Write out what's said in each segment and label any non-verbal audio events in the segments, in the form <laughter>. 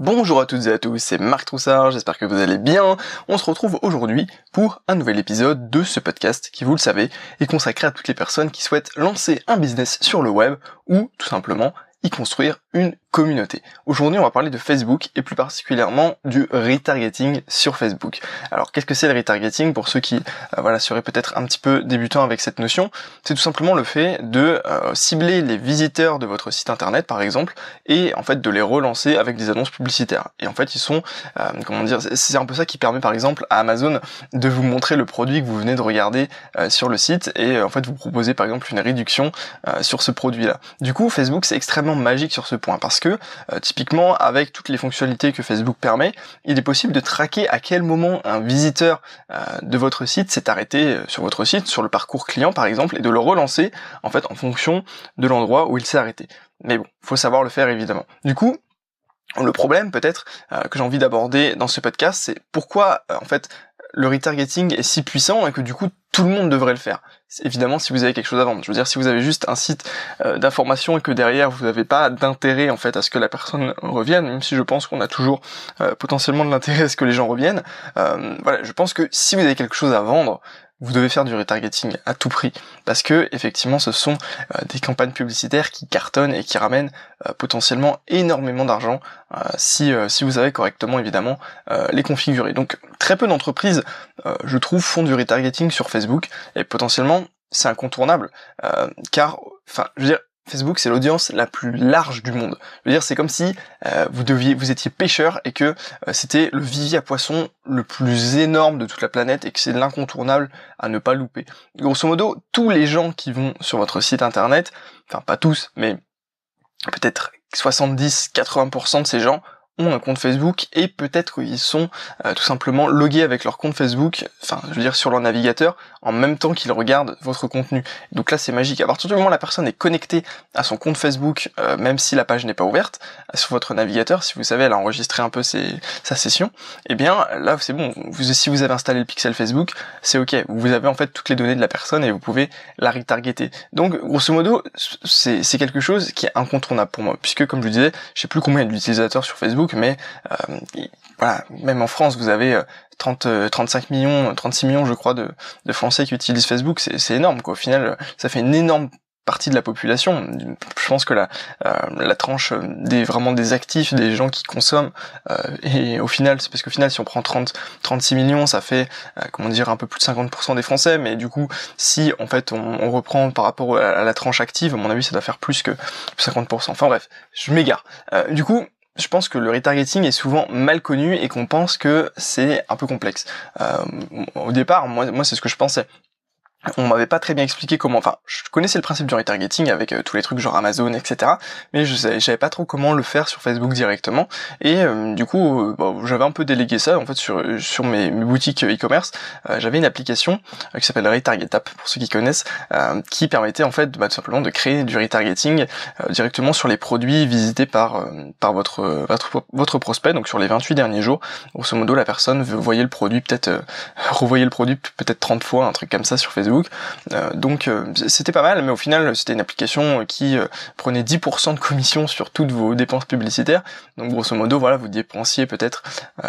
Bonjour à toutes et à tous, c'est Marc Troussard, j'espère que vous allez bien. On se retrouve aujourd'hui pour un nouvel épisode de ce podcast qui, vous le savez, est consacré à toutes les personnes qui souhaitent lancer un business sur le web ou tout simplement y construire une communauté. Aujourd'hui, on va parler de Facebook et plus particulièrement du retargeting sur Facebook. Alors, qu'est-ce que c'est le retargeting pour ceux qui euh, voilà seraient peut-être un petit peu débutants avec cette notion? C'est tout simplement le fait de euh, cibler les visiteurs de votre site internet par exemple et en fait de les relancer avec des annonces publicitaires. Et en fait, ils sont euh, comment dire, c'est un peu ça qui permet par exemple à Amazon de vous montrer le produit que vous venez de regarder sur le site et en fait vous proposer par exemple une réduction sur ce produit-là. Du coup, Facebook c'est extrêmement magique sur ce point parce que euh, typiquement avec toutes les fonctionnalités que Facebook permet, il est possible de traquer à quel moment un visiteur euh, de votre site s'est arrêté euh, sur votre site, sur le parcours client par exemple, et de le relancer en fait en fonction de l'endroit où il s'est arrêté. Mais bon, faut savoir le faire évidemment. Du coup, le problème peut-être que j'ai envie d'aborder dans ce podcast, c'est pourquoi en fait le retargeting est si puissant et que du coup tout le monde devrait le faire. Évidemment, si vous avez quelque chose à vendre. Je veux dire, si vous avez juste un site euh, d'information et que derrière vous n'avez pas d'intérêt en fait à ce que la personne revienne, même si je pense qu'on a toujours euh, potentiellement de l'intérêt à ce que les gens reviennent. Euh, voilà, je pense que si vous avez quelque chose à vendre, vous devez faire du retargeting à tout prix parce que effectivement ce sont euh, des campagnes publicitaires qui cartonnent et qui ramènent euh, potentiellement énormément d'argent euh, si si vous savez correctement évidemment les configurer. Donc très peu d'entreprises je trouve font du retargeting sur Facebook et potentiellement c'est incontournable car enfin je veux dire Facebook, c'est l'audience la plus large du monde. Je veux dire, c'est comme si euh, vous deviez, vous étiez pêcheur et que euh, c'était le vivier à poissons le plus énorme de toute la planète et que c'est l'incontournable à ne pas louper. Grosso modo, tous les gens qui vont sur votre site internet, enfin pas tous, mais peut-être 70-80% de ces gens ont un compte Facebook et peut-être qu'ils sont euh, tout simplement logués avec leur compte Facebook, enfin je veux dire sur leur navigateur, en même temps qu'ils regardent votre contenu. Donc là c'est magique. À partir du moment où la personne est connectée à son compte Facebook, euh, même si la page n'est pas ouverte, euh, sur votre navigateur, si vous savez elle a enregistré un peu sa session, eh bien là c'est bon. Si vous avez installé le pixel Facebook, c'est ok. Vous avez en fait toutes les données de la personne et vous pouvez la retargeter. Donc grosso modo c'est quelque chose qui est incontournable pour moi, puisque comme je vous disais, je sais plus combien d'utilisateurs sur Facebook mais euh, voilà, même en France, vous avez 30, euh, 35 euh, millions, 36 millions, je crois, de, Français qui utilisent Facebook. C'est énorme, quoi. Au final, ça fait une énorme partie de la population. Je pense que la, la tranche des vraiment des actifs, des gens qui consomment, et au final, c'est parce qu'au final, si on prend 30, 36 millions, ça fait, comment dire, un peu plus de 50% des Français. Mais du coup, si en fait on, reprend par rapport à la tranche active, à mon avis, ça doit faire plus que 50%. Enfin bref, je m'égare. du coup, je pense que le retargeting est souvent mal connu et qu'on pense que c'est un peu complexe. Euh, au départ, moi, moi c'est ce que je pensais on m'avait pas très bien expliqué comment, enfin, je connaissais le principe du retargeting avec euh, tous les trucs genre Amazon, etc. Mais je savais, pas trop comment le faire sur Facebook directement. Et euh, du coup, euh, j'avais un peu délégué ça en fait sur sur mes, boutiques e-commerce. j'avais une application qui s'appelle Retarget App pour ceux qui connaissent, qui permettait en fait bah, tout simplement de créer du retargeting directement sur les produits visités par par votre, votre votre prospect. Donc sur les 28 derniers jours, grosso modo, la personne voyait le produit peut-être <laughs> revoyait le produit peut-être 30 fois, un truc comme ça sur Facebook euh, donc euh, c'était pas mal, mais au final c'était une application qui euh, prenait 10% de commission sur toutes vos dépenses publicitaires. Donc grosso modo, voilà, vous dépensiez peut-être,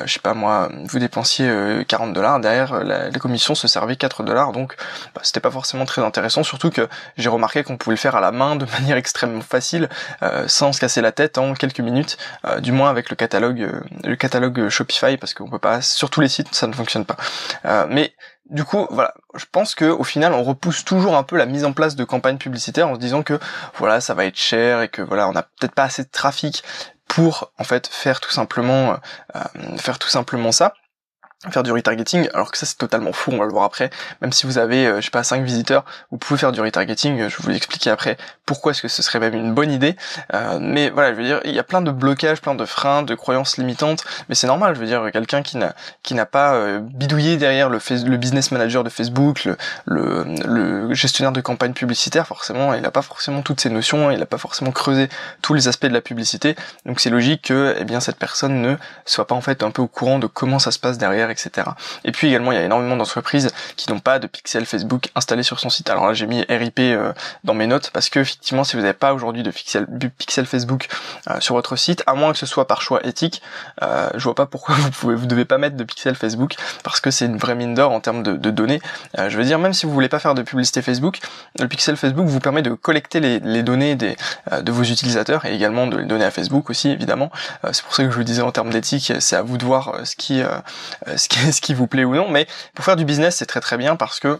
je sais pas moi, vous dépensiez 40 dollars, derrière la, commission se servait 4 dollars, donc bah, c'était pas forcément très intéressant, surtout que j'ai remarqué qu'on pouvait le faire à la main de <laughs> manière extrêmement facile, sans se casser la tête en quelques minutes, du moins avec le catalogue, le catalogue Shopify, parce qu'on peut pas, sur tous les sites ça ne fonctionne pas. mais du coup, voilà, je pense que au final, on repousse toujours un peu la mise en place de campagnes publicitaires en se disant que voilà, ça va être cher et que voilà, on n'a peut-être pas assez de trafic pour en fait faire tout simplement euh, faire tout simplement ça faire du retargeting alors que ça c'est totalement fou on va le voir après. Même si vous avez euh, je sais pas 5 visiteurs vous pouvez faire du retargeting je vais vous expliquer après pourquoi est-ce que ce serait même une bonne idée. Euh, mais voilà je veux dire il y a plein de blocages plein de freins de croyances limitantes mais c'est normal je veux dire quelqu'un qui n'a qui n'a pas euh, bidouillé derrière le, le business manager de Facebook le, le, gestionnaire de campagne publicitaire forcément il n'a pas forcément toutes ces notions il n'a pas forcément creusé tous les aspects de la publicité. Donc c'est logique que eh bien cette personne ne soit pas en fait un peu au courant de comment ça se passe derrière etc. Et puis également, il y a énormément d'entreprises qui n'ont pas de pixel Facebook installé sur son site. Alors là, j'ai mis RIP euh, dans mes notes parce que effectivement, si vous n'avez pas aujourd'hui de pixel, Facebook euh, sur votre site, à moins que ce soit par choix éthique, euh, je vois pas pourquoi <laughs> vous pouvez, vous devez pas mettre de pixel Facebook parce que c'est une vraie mine d'or en termes de, données. je veux dire, même si vous voulez pas faire de publicité Facebook, le pixel Facebook vous permet de collecter les, données de vos utilisateurs et également de les donner à Facebook aussi, évidemment. c'est pour ça que je vous disais en termes d'éthique, c'est à vous de voir ce qui, <laughs> ce qui, ce vous plaît ou non. Mais pour faire du business, c'est très très bien parce que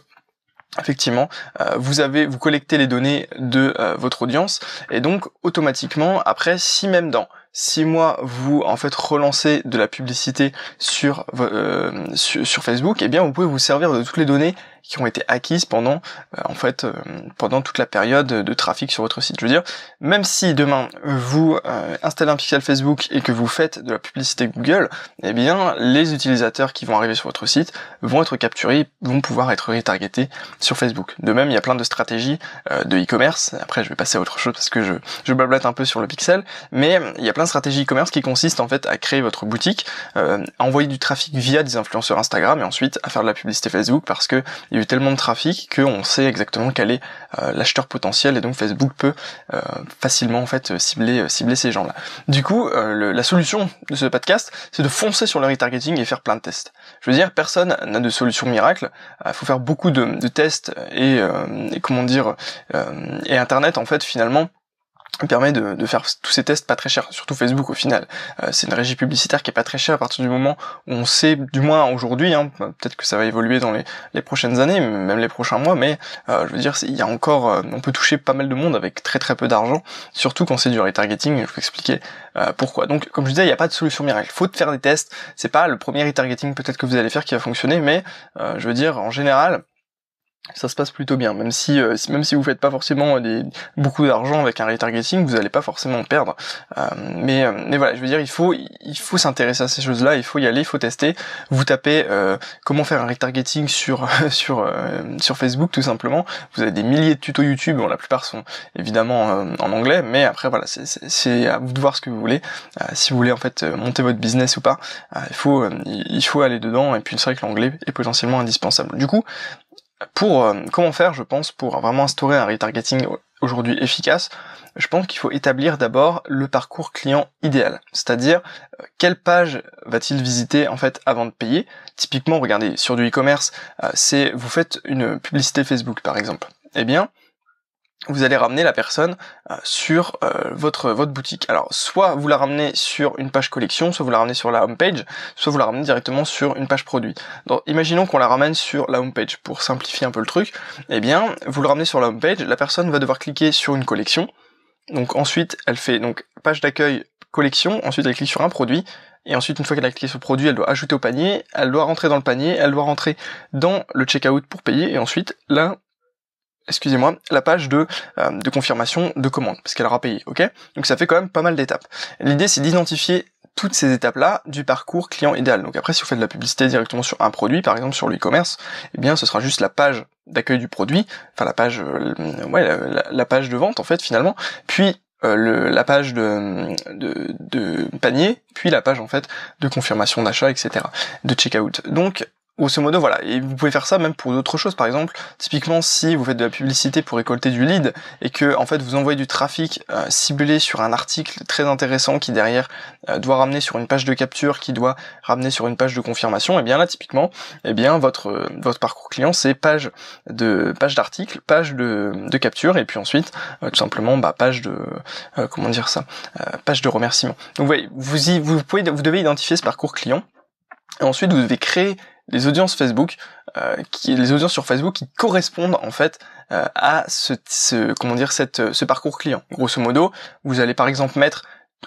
effectivement, euh, vous avez, vous collectez les données de euh, votre audience et donc automatiquement, après, si même dans six mois vous en fait relancez de la publicité sur, euh, sur, sur Facebook, eh bien vous pouvez vous servir de toutes les données qui ont été acquises pendant euh, en fait euh, pendant toute la période de trafic sur votre site. Je veux dire, même si demain vous euh, installez un pixel Facebook et que vous faites de la publicité Google, eh bien les utilisateurs qui vont arriver sur votre site vont être capturés, vont pouvoir être retargetés sur Facebook. De même, il y a plein de stratégies de e-commerce. Après, je vais passer à autre chose parce que je je blablate un peu sur le pixel, mais il y a plein de stratégies e-commerce qui consistent en fait à créer votre boutique, à envoyer du trafic via des influenceurs Instagram et ensuite à faire de la publicité Facebook parce que il y a eu tellement de trafic qu'on sait exactement quel est euh, l'acheteur potentiel et donc Facebook peut euh, facilement en fait cibler euh, cibler ces gens-là. Du coup, la solution de ce podcast, c'est de foncer sur le retargeting et faire plein de tests. Je veux dire, personne n'a de solution miracle. Il faut faire beaucoup de, tests et, comment dire et Internet en fait finalement permet de, de, faire tous ces tests pas très chers, surtout Facebook au final. Euh, c'est une régie publicitaire qui est pas très chère à partir du moment où on sait, du moins aujourd'hui, hein, peut-être que ça va évoluer dans les, les, prochaines années, même les prochains mois, mais euh, je veux dire, il y a encore, euh, on peut toucher pas mal de monde avec très très peu d'argent, surtout quand c'est du retargeting, je vais vous expliquer pourquoi. Donc comme je disais, il n'y a pas de solution miracle, faut faire des tests, c'est pas le premier retargeting peut-être que vous allez faire qui va fonctionner, mais je veux dire, en général, ça se passe plutôt bien, même si, euh, même si vous faites pas forcément des, beaucoup d'argent avec un retargeting, vous allez pas forcément perdre. Euh, mais, euh, mais voilà, je veux dire, il faut, il faut s'intéresser à ces choses-là, il faut y aller, il faut tester. Vous tapez comment faire un retargeting sur <laughs> sur sur Facebook tout simplement. Vous avez des milliers de tutos YouTube, bon la plupart sont évidemment en anglais, mais après voilà, c'est à vous de voir ce que vous voulez. si vous voulez en fait monter votre business ou pas, il faut il faut aller dedans. Et puis c'est vrai que l'anglais est potentiellement indispensable. Du coup, pour euh, comment faire, je pense, pour vraiment instaurer un retargeting aujourd'hui efficace, je pense qu'il faut établir d'abord le parcours client idéal, c'est-à-dire euh, quelle page va-t-il visiter en fait avant de payer? Typiquement, regardez sur du e-commerce, euh, c'est vous faites une publicité Facebook par exemple. Eh bien, vous allez ramener la personne euh, sur euh, votre votre boutique. Alors soit vous la ramenez sur une page collection, soit vous la ramenez sur la home page, soit vous la ramenez directement sur une page produit. Donc imaginons qu'on la ramène sur la home page pour simplifier un peu le truc. Eh bien, vous le ramenez sur la home page, la personne va devoir cliquer sur une collection. Donc ensuite, elle fait donc page d'accueil collection, ensuite elle clique sur un produit et ensuite, une fois qu'elle a cliqué sur produit, elle doit ajouter au panier, elle doit rentrer dans le panier, elle doit rentrer dans le checkout pour payer, et ensuite, là, excusez-moi, la page de, euh, de confirmation de commande, parce qu'elle aura payé, ok? Donc ça fait quand même pas mal d'étapes. L'idée c'est d'identifier toutes ces étapes-là du parcours client idéal. Donc après, si vous faites de la publicité directement sur un produit, par exemple sur l'e-commerce, eh bien ce sera juste la page d'accueil du produit, enfin la page, euh, ouais, la, page de vente en fait finalement, puis euh, le, la page de, de, de, panier, puis la page en fait de confirmation d'achat, etc., de checkout. Donc Grosso modo, voilà. Et vous pouvez faire ça même pour d'autres choses. Par exemple, typiquement, si vous faites de la publicité pour récolter du lead et que, en fait, vous envoyez du trafic euh, ciblé sur un article très intéressant qui derrière euh, doit ramener sur une page de capture, qui doit ramener sur une page de confirmation, et eh bien là, typiquement, et eh bien votre euh, votre parcours client, c'est page de page d'article, page de, de capture, et puis ensuite, tout simplement, bah, page de comment dire ça, page de remerciement. Donc, vous voyez, vous, y, vous pouvez, vous devez identifier ce parcours client. Et ensuite, vous devez créer les audiences Facebook, euh, qui, les audiences sur Facebook qui correspondent en fait euh, à ce, comment dire cette, ce parcours client. Grosso modo, vous allez par exemple mettre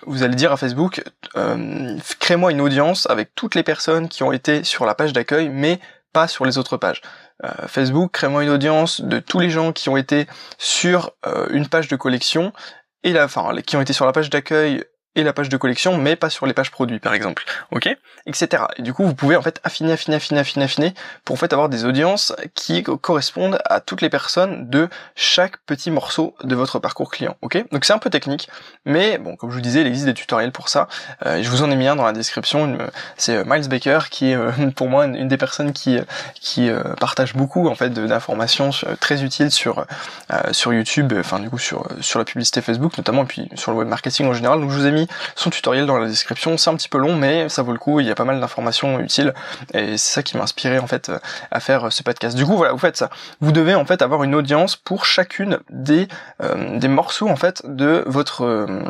vous allez dire à Facebook, euh, crée-moi une audience avec toutes les personnes qui ont été sur la page d'accueil, mais pas sur les autres pages. Euh, Facebook, crée-moi une audience de tous les gens qui ont été sur une page de collection et la, enfin, qui ont été sur la page d'accueil et la page de collection, mais pas sur les pages produits, par exemple. Ok Etc. Et du coup, vous pouvez en fait affiner, affiner, affiner, affiner, affiner, pour en fait avoir des audiences qui correspondent à toutes les personnes de chaque petit morceau de votre parcours client. Ok Donc c'est un peu technique, mais bon, comme je vous disais, il existe des tutoriels pour ça. Euh, je vous en ai mis un dans la description. C'est euh, Miles Baker qui est euh, <laughs> pour moi une, des personnes qui qui partage beaucoup en fait d'informations très utiles sur sur YouTube, enfin du coup sur sur la publicité Facebook notamment, et puis sur le web marketing en général. Donc je vous ai mis son tutoriel dans la description. C'est un petit peu long, mais ça vaut le coup. Il y a pas mal d'informations utiles et c'est ça qui m'a inspiré en fait à faire ce podcast. Du coup, voilà, vous faites ça. Vous devez en fait avoir une audience pour chacune des euh, des morceaux en fait de votre euh,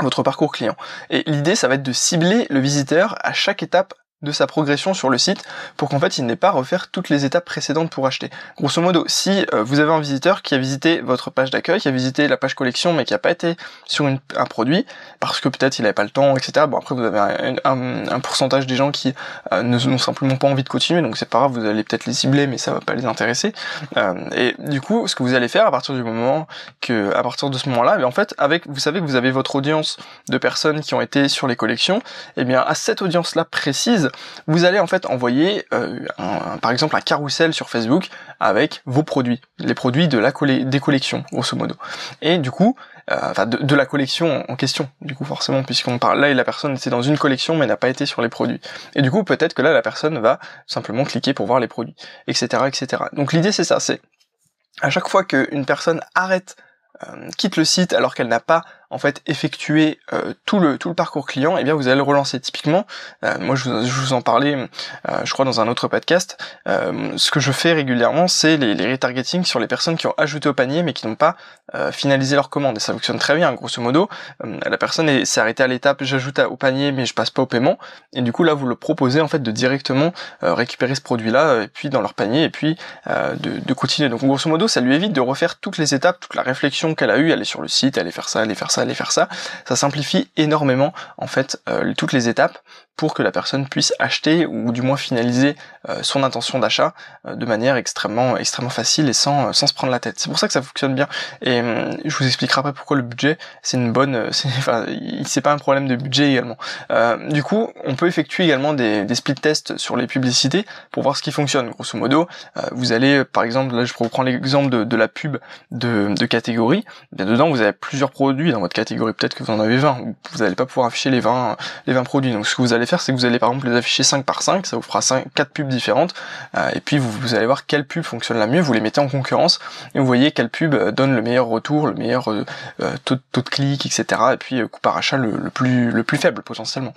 votre parcours client. Et l'idée, ça va être de cibler le visiteur à chaque étape de sa progression sur le site pour qu'en fait il n'ait pas à refaire toutes les étapes précédentes pour acheter. Grosso modo, si euh, vous avez un visiteur qui a visité votre page d'accueil, qui a visité la page collection mais qui n'a pas été sur un produit parce que peut-être il n'avait pas le temps, etc. Bon après vous avez un, pourcentage des gens qui euh, n'ont simplement pas envie de continuer donc c'est pas grave, vous allez peut-être les cibler mais ça va pas les intéresser. Euh, et du coup ce que vous allez faire à partir du moment que à partir de ce moment-là, eh en fait avec vous savez que vous avez votre audience de personnes qui ont été sur les collections, et eh bien à cette audience là précise vous allez en fait envoyer euh, par exemple un carrousel sur Facebook avec vos produits, les produits de la des collections grosso modo. Et du coup, euh, enfin de, la collection en question, du coup forcément puisqu'on parle là et la personne était dans une collection mais n'a pas été sur les produits. Et du coup peut-être que là la personne va simplement cliquer pour voir les produits, etc. etc. Donc l'idée c'est ça, c'est à chaque fois qu'une personne arrête euh, quitte le site alors qu'elle n'a pas en fait effectuer euh, tout le tout le parcours client, et eh bien vous allez le relancer. Typiquement, euh, moi je vous, je vous, en parlais, euh, je crois dans un autre podcast. ce que je fais régulièrement, c'est les, les retargeting sur les personnes qui ont ajouté au panier mais qui n'ont pas finalisé leur commande. Et ça fonctionne très bien. Grosso modo, la personne s'est arrêtée à l'étape j'ajoute au panier mais je passe pas au paiement. Et du coup là vous le proposez en fait de directement récupérer ce produit-là et puis dans leur panier et puis de, de continuer. Donc grosso modo, ça lui évite de refaire toutes les étapes, toute la réflexion qu'elle a eue, aller sur le site, aller faire ça, aller faire ça aller faire ça, ça simplifie énormément en fait euh, toutes les étapes pour que la personne puisse acheter ou du moins finaliser euh, son intention d'achat euh, de manière extrêmement extrêmement facile et sans sans se prendre la tête. C'est pour ça que ça fonctionne bien. Et hum, je vous expliquerai après pourquoi le budget c'est une bonne, c'est <laughs> enfin c'est pas un problème de budget également. du coup, on peut effectuer également des, des split tests sur les publicités pour voir ce qui fonctionne. Grosso modo, vous allez par exemple, là je prendre l'exemple de, de, la pub de, de catégorie. Bien dedans, vous avez plusieurs produits dans votre catégorie, peut-être que vous en avez 20, vous n'allez pas pouvoir afficher les 20, les 20 produits. Donc ce que vous allez c'est que vous allez par exemple les afficher 5 par 5, ça vous fera 5, 4 pubs différentes, euh, et puis vous, allez voir quelle pub fonctionne la mieux, vous les mettez en concurrence, et vous voyez quelle pub euh, donne le meilleur retour, le meilleur euh, taux, de clic, etc. Et puis coût par achat le, plus, le plus faible potentiellement.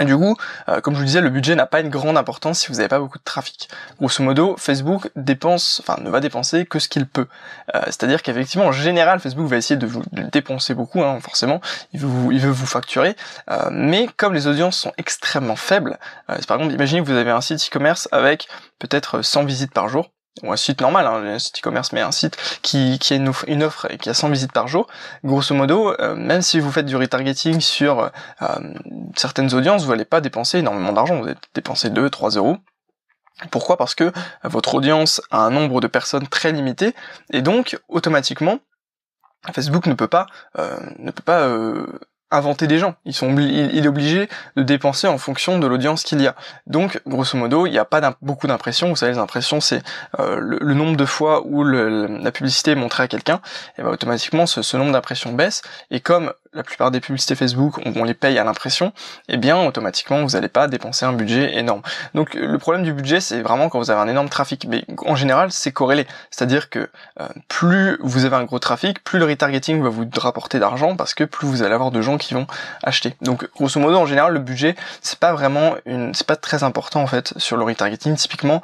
Et du coup, euh, comme je vous disais, le budget n'a pas une grande importance si vous n'avez pas beaucoup de trafic. Grosso modo, Facebook dépense, enfin ne va dépenser que ce qu'il peut. Euh, c'est-à-dire qu'effectivement, en général, Facebook va essayer de vous dépenser beaucoup, hein, forcément, il veut vous, facturer. Euh, mais comme les audiences sont extrêmement faibles, par exemple, imaginez que vous avez un site e-commerce avec peut-être 100 visites par jour, ou un site normal, hein, un site e-commerce, mais un site qui, qui a une offre, et qui a 100 visites par jour, grosso modo, euh, même si vous faites du retargeting sur euh, certaines audiences, vous n'allez pas dépenser énormément d'argent, vous allez dépenser 2, 3 euros. Pourquoi? Parce que votre audience a un nombre de personnes très limité, et donc automatiquement, Facebook ne peut pas, euh, ne peut pas inventer des gens. Ils sont, il est obligé de dépenser en fonction de l'audience qu'il y a. Donc, grosso modo, il n'y a pas beaucoup d'impressions. Vous savez, les impressions, c'est euh, le, nombre de fois où la publicité est montrée à quelqu'un. Et ben, automatiquement, ce, ce nombre d'impressions baisse. Et comme la plupart des publicités Facebook, on, les paye à l'impression, eh bien automatiquement vous n'allez pas dépenser un budget énorme. Donc le problème du budget, c'est vraiment quand vous avez un énorme trafic. Mais en général, c'est corrélé. C'est-à-dire que euh, plus vous avez un gros trafic, plus le retargeting va vous rapporter d'argent parce que plus vous allez avoir de gens qui vont acheter. Donc grosso modo, en général, le budget, c'est pas vraiment une, c'est pas très important en fait sur le retargeting. Typiquement,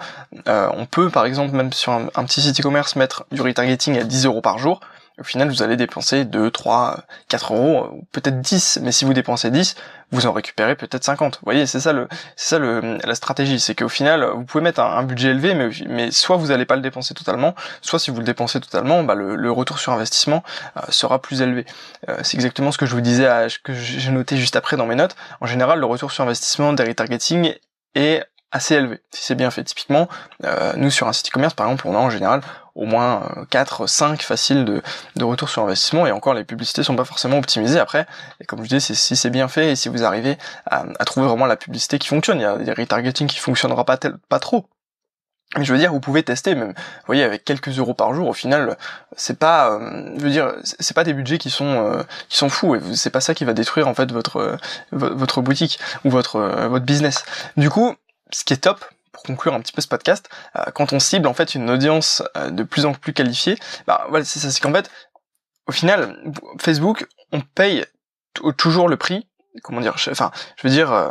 euh, on peut par exemple même sur un, un petit site e-commerce mettre du retargeting à 10 euros par jour au final, vous allez dépenser 2, 3, 4 euros, ou peut-être 10, mais si vous dépensez 10, vous en récupérez peut-être 50. Vous voyez, c'est ça le, c'est ça le, la stratégie, c'est qu'au final, vous pouvez mettre un, budget élevé, mais, mais soit vous n'allez pas le dépenser totalement, soit si vous le dépensez totalement, bah le, retour sur investissement euh, sera plus élevé. Euh, c'est exactement ce que je vous disais, à, que j'ai noté juste après dans mes notes. En général, le retour sur investissement des retargeting est assez élevé, si c'est bien fait. Typiquement, euh, nous sur un site e-commerce, par exemple, on a en général au moins 4, 5 faciles de, de retour sur investissement et encore les publicités sont pas forcément optimisées après et comme je dis si c'est bien fait et si vous arrivez à, trouver vraiment la publicité qui fonctionne, il y a des retargeting qui fonctionnera pas pas trop mais je veux dire, vous pouvez tester, même, vous voyez, avec quelques euros par jour, au final, c'est pas, euh, je veux dire, c'est pas des budgets qui sont, euh, qui sont fous, et c'est pas ça qui va détruire en fait votre, euh, votre boutique ou votre, votre business. Du coup, ce qui est top, pour conclure un petit peu ce podcast, quand on cible en fait une audience de plus en plus qualifiée, bah voilà, c'est ça, c'est qu'en fait, au final, Facebook, on paye toujours le prix, comment dire, enfin, je veux dire,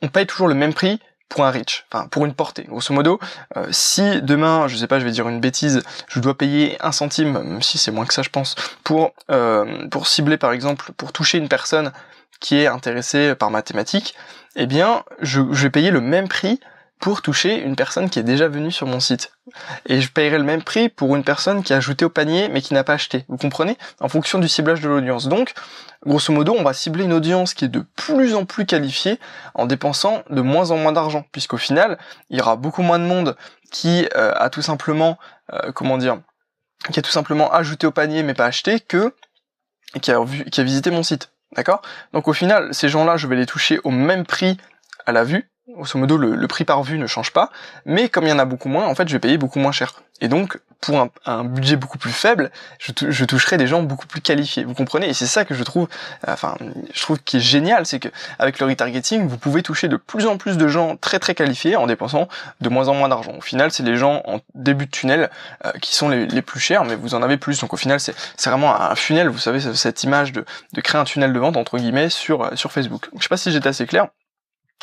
on paye toujours le même prix pour un reach, enfin pour une portée. Grosso modo, euh, si demain, je sais pas, je vais dire une bêtise, je dois payer un centime, même si c'est moins que ça je pense, pour euh, pour cibler par exemple, pour toucher une personne qui est intéressée par mathématiques, eh bien je vais payer le même prix pour toucher une personne qui est déjà venue sur mon site. Et je paierai le même prix pour une personne qui a ajouté au panier mais qui n'a pas acheté. Vous comprenez? En fonction du ciblage de l'audience. Donc, grosso modo, on va cibler une audience qui est de plus en plus qualifiée en dépensant de moins en moins d'argent. Puisqu'au final, il y aura beaucoup moins de monde qui euh, a tout simplement, euh, comment dire, qui a tout simplement ajouté au panier mais pas acheté que qui a, vu, qui a visité mon site. D'accord? Donc au final, ces gens-là, je vais les toucher au même prix à la vue, grosso modo le, prix par vue ne change pas, mais comme il y en a beaucoup moins, en fait je vais payer beaucoup moins cher. Et donc pour un, budget beaucoup plus faible, je, toucherai des gens beaucoup plus qualifiés. Vous comprenez? Et c'est ça que je trouve, enfin je trouve qui est génial, c'est que avec le retargeting, vous pouvez toucher de plus en plus de gens très très qualifiés en dépensant de moins en moins d'argent. Au final, c'est les gens en début de tunnel euh, qui sont les, plus chers, mais vous en avez plus. Donc au final, c'est vraiment un funnel. Vous savez cette image de, créer un tunnel de vente entre guillemets sur sur Facebook. je sais pas si j'étais assez clair.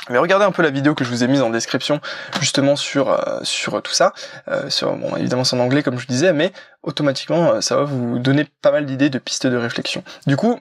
Mais regardez un peu la vidéo que je vous ai mise en description justement sur euh, sur tout ça. Euh, sur bon évidemment c'est en anglais comme je disais, mais automatiquement euh, ça va vous donner pas mal d'idées, de pistes de réflexion. Du coup,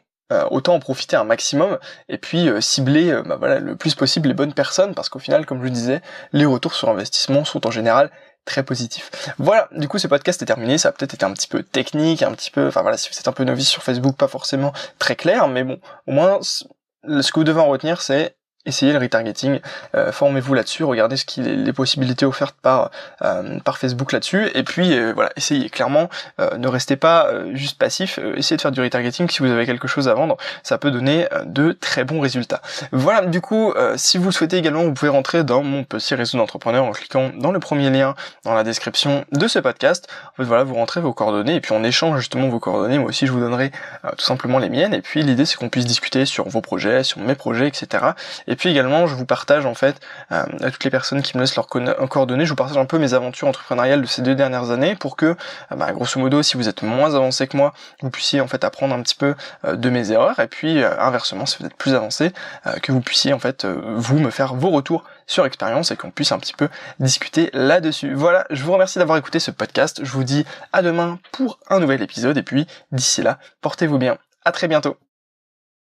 autant en profiter un maximum et puis cibler bah, voilà le plus possible les bonnes personnes parce qu'au final, comme je disais, les retours sur investissement sont en général très positifs. Voilà, du coup ce podcast est terminé, ça a peut-être été un petit peu technique, un petit peu, enfin voilà, si vous êtes un peu novice sur Facebook, pas forcément très clair, mais bon, au moins ce que vous devez en retenir c'est essayez le retargeting, euh, formez-vous là-dessus, regardez ce qu'il les possibilités offertes par euh, par Facebook là-dessus, et puis euh, voilà, essayez clairement, ne restez pas juste passif, essayez de faire du retargeting si vous avez quelque chose à vendre, ça peut donner de très bons résultats. Voilà, du coup, si vous le souhaitez également, vous pouvez rentrer dans mon petit réseau d'entrepreneurs en cliquant dans le premier lien dans la description de ce podcast. En fait, voilà, vous rentrez vos coordonnées et puis on échange justement vos coordonnées. Moi aussi, je vous donnerai tout simplement les miennes. Et puis l'idée, c'est qu'on puisse discuter sur vos projets, sur mes projets, etc. Et puis également, je vous partage en fait euh, à toutes les personnes qui me laissent leurs coordonnées, je vous partage un peu mes aventures entrepreneuriales de ces deux dernières années pour que, euh, bah, grosso modo, si vous êtes moins avancé que moi, vous puissiez en fait apprendre un petit peu euh, de mes erreurs et puis inversement, si vous êtes plus avancé, que vous puissiez en fait vous me faire vos retours sur expérience et qu'on puisse un petit peu discuter là-dessus. Voilà, je vous remercie d'avoir écouté ce podcast. Je vous dis à demain pour un nouvel épisode et puis d'ici là, portez-vous bien. À très bientôt.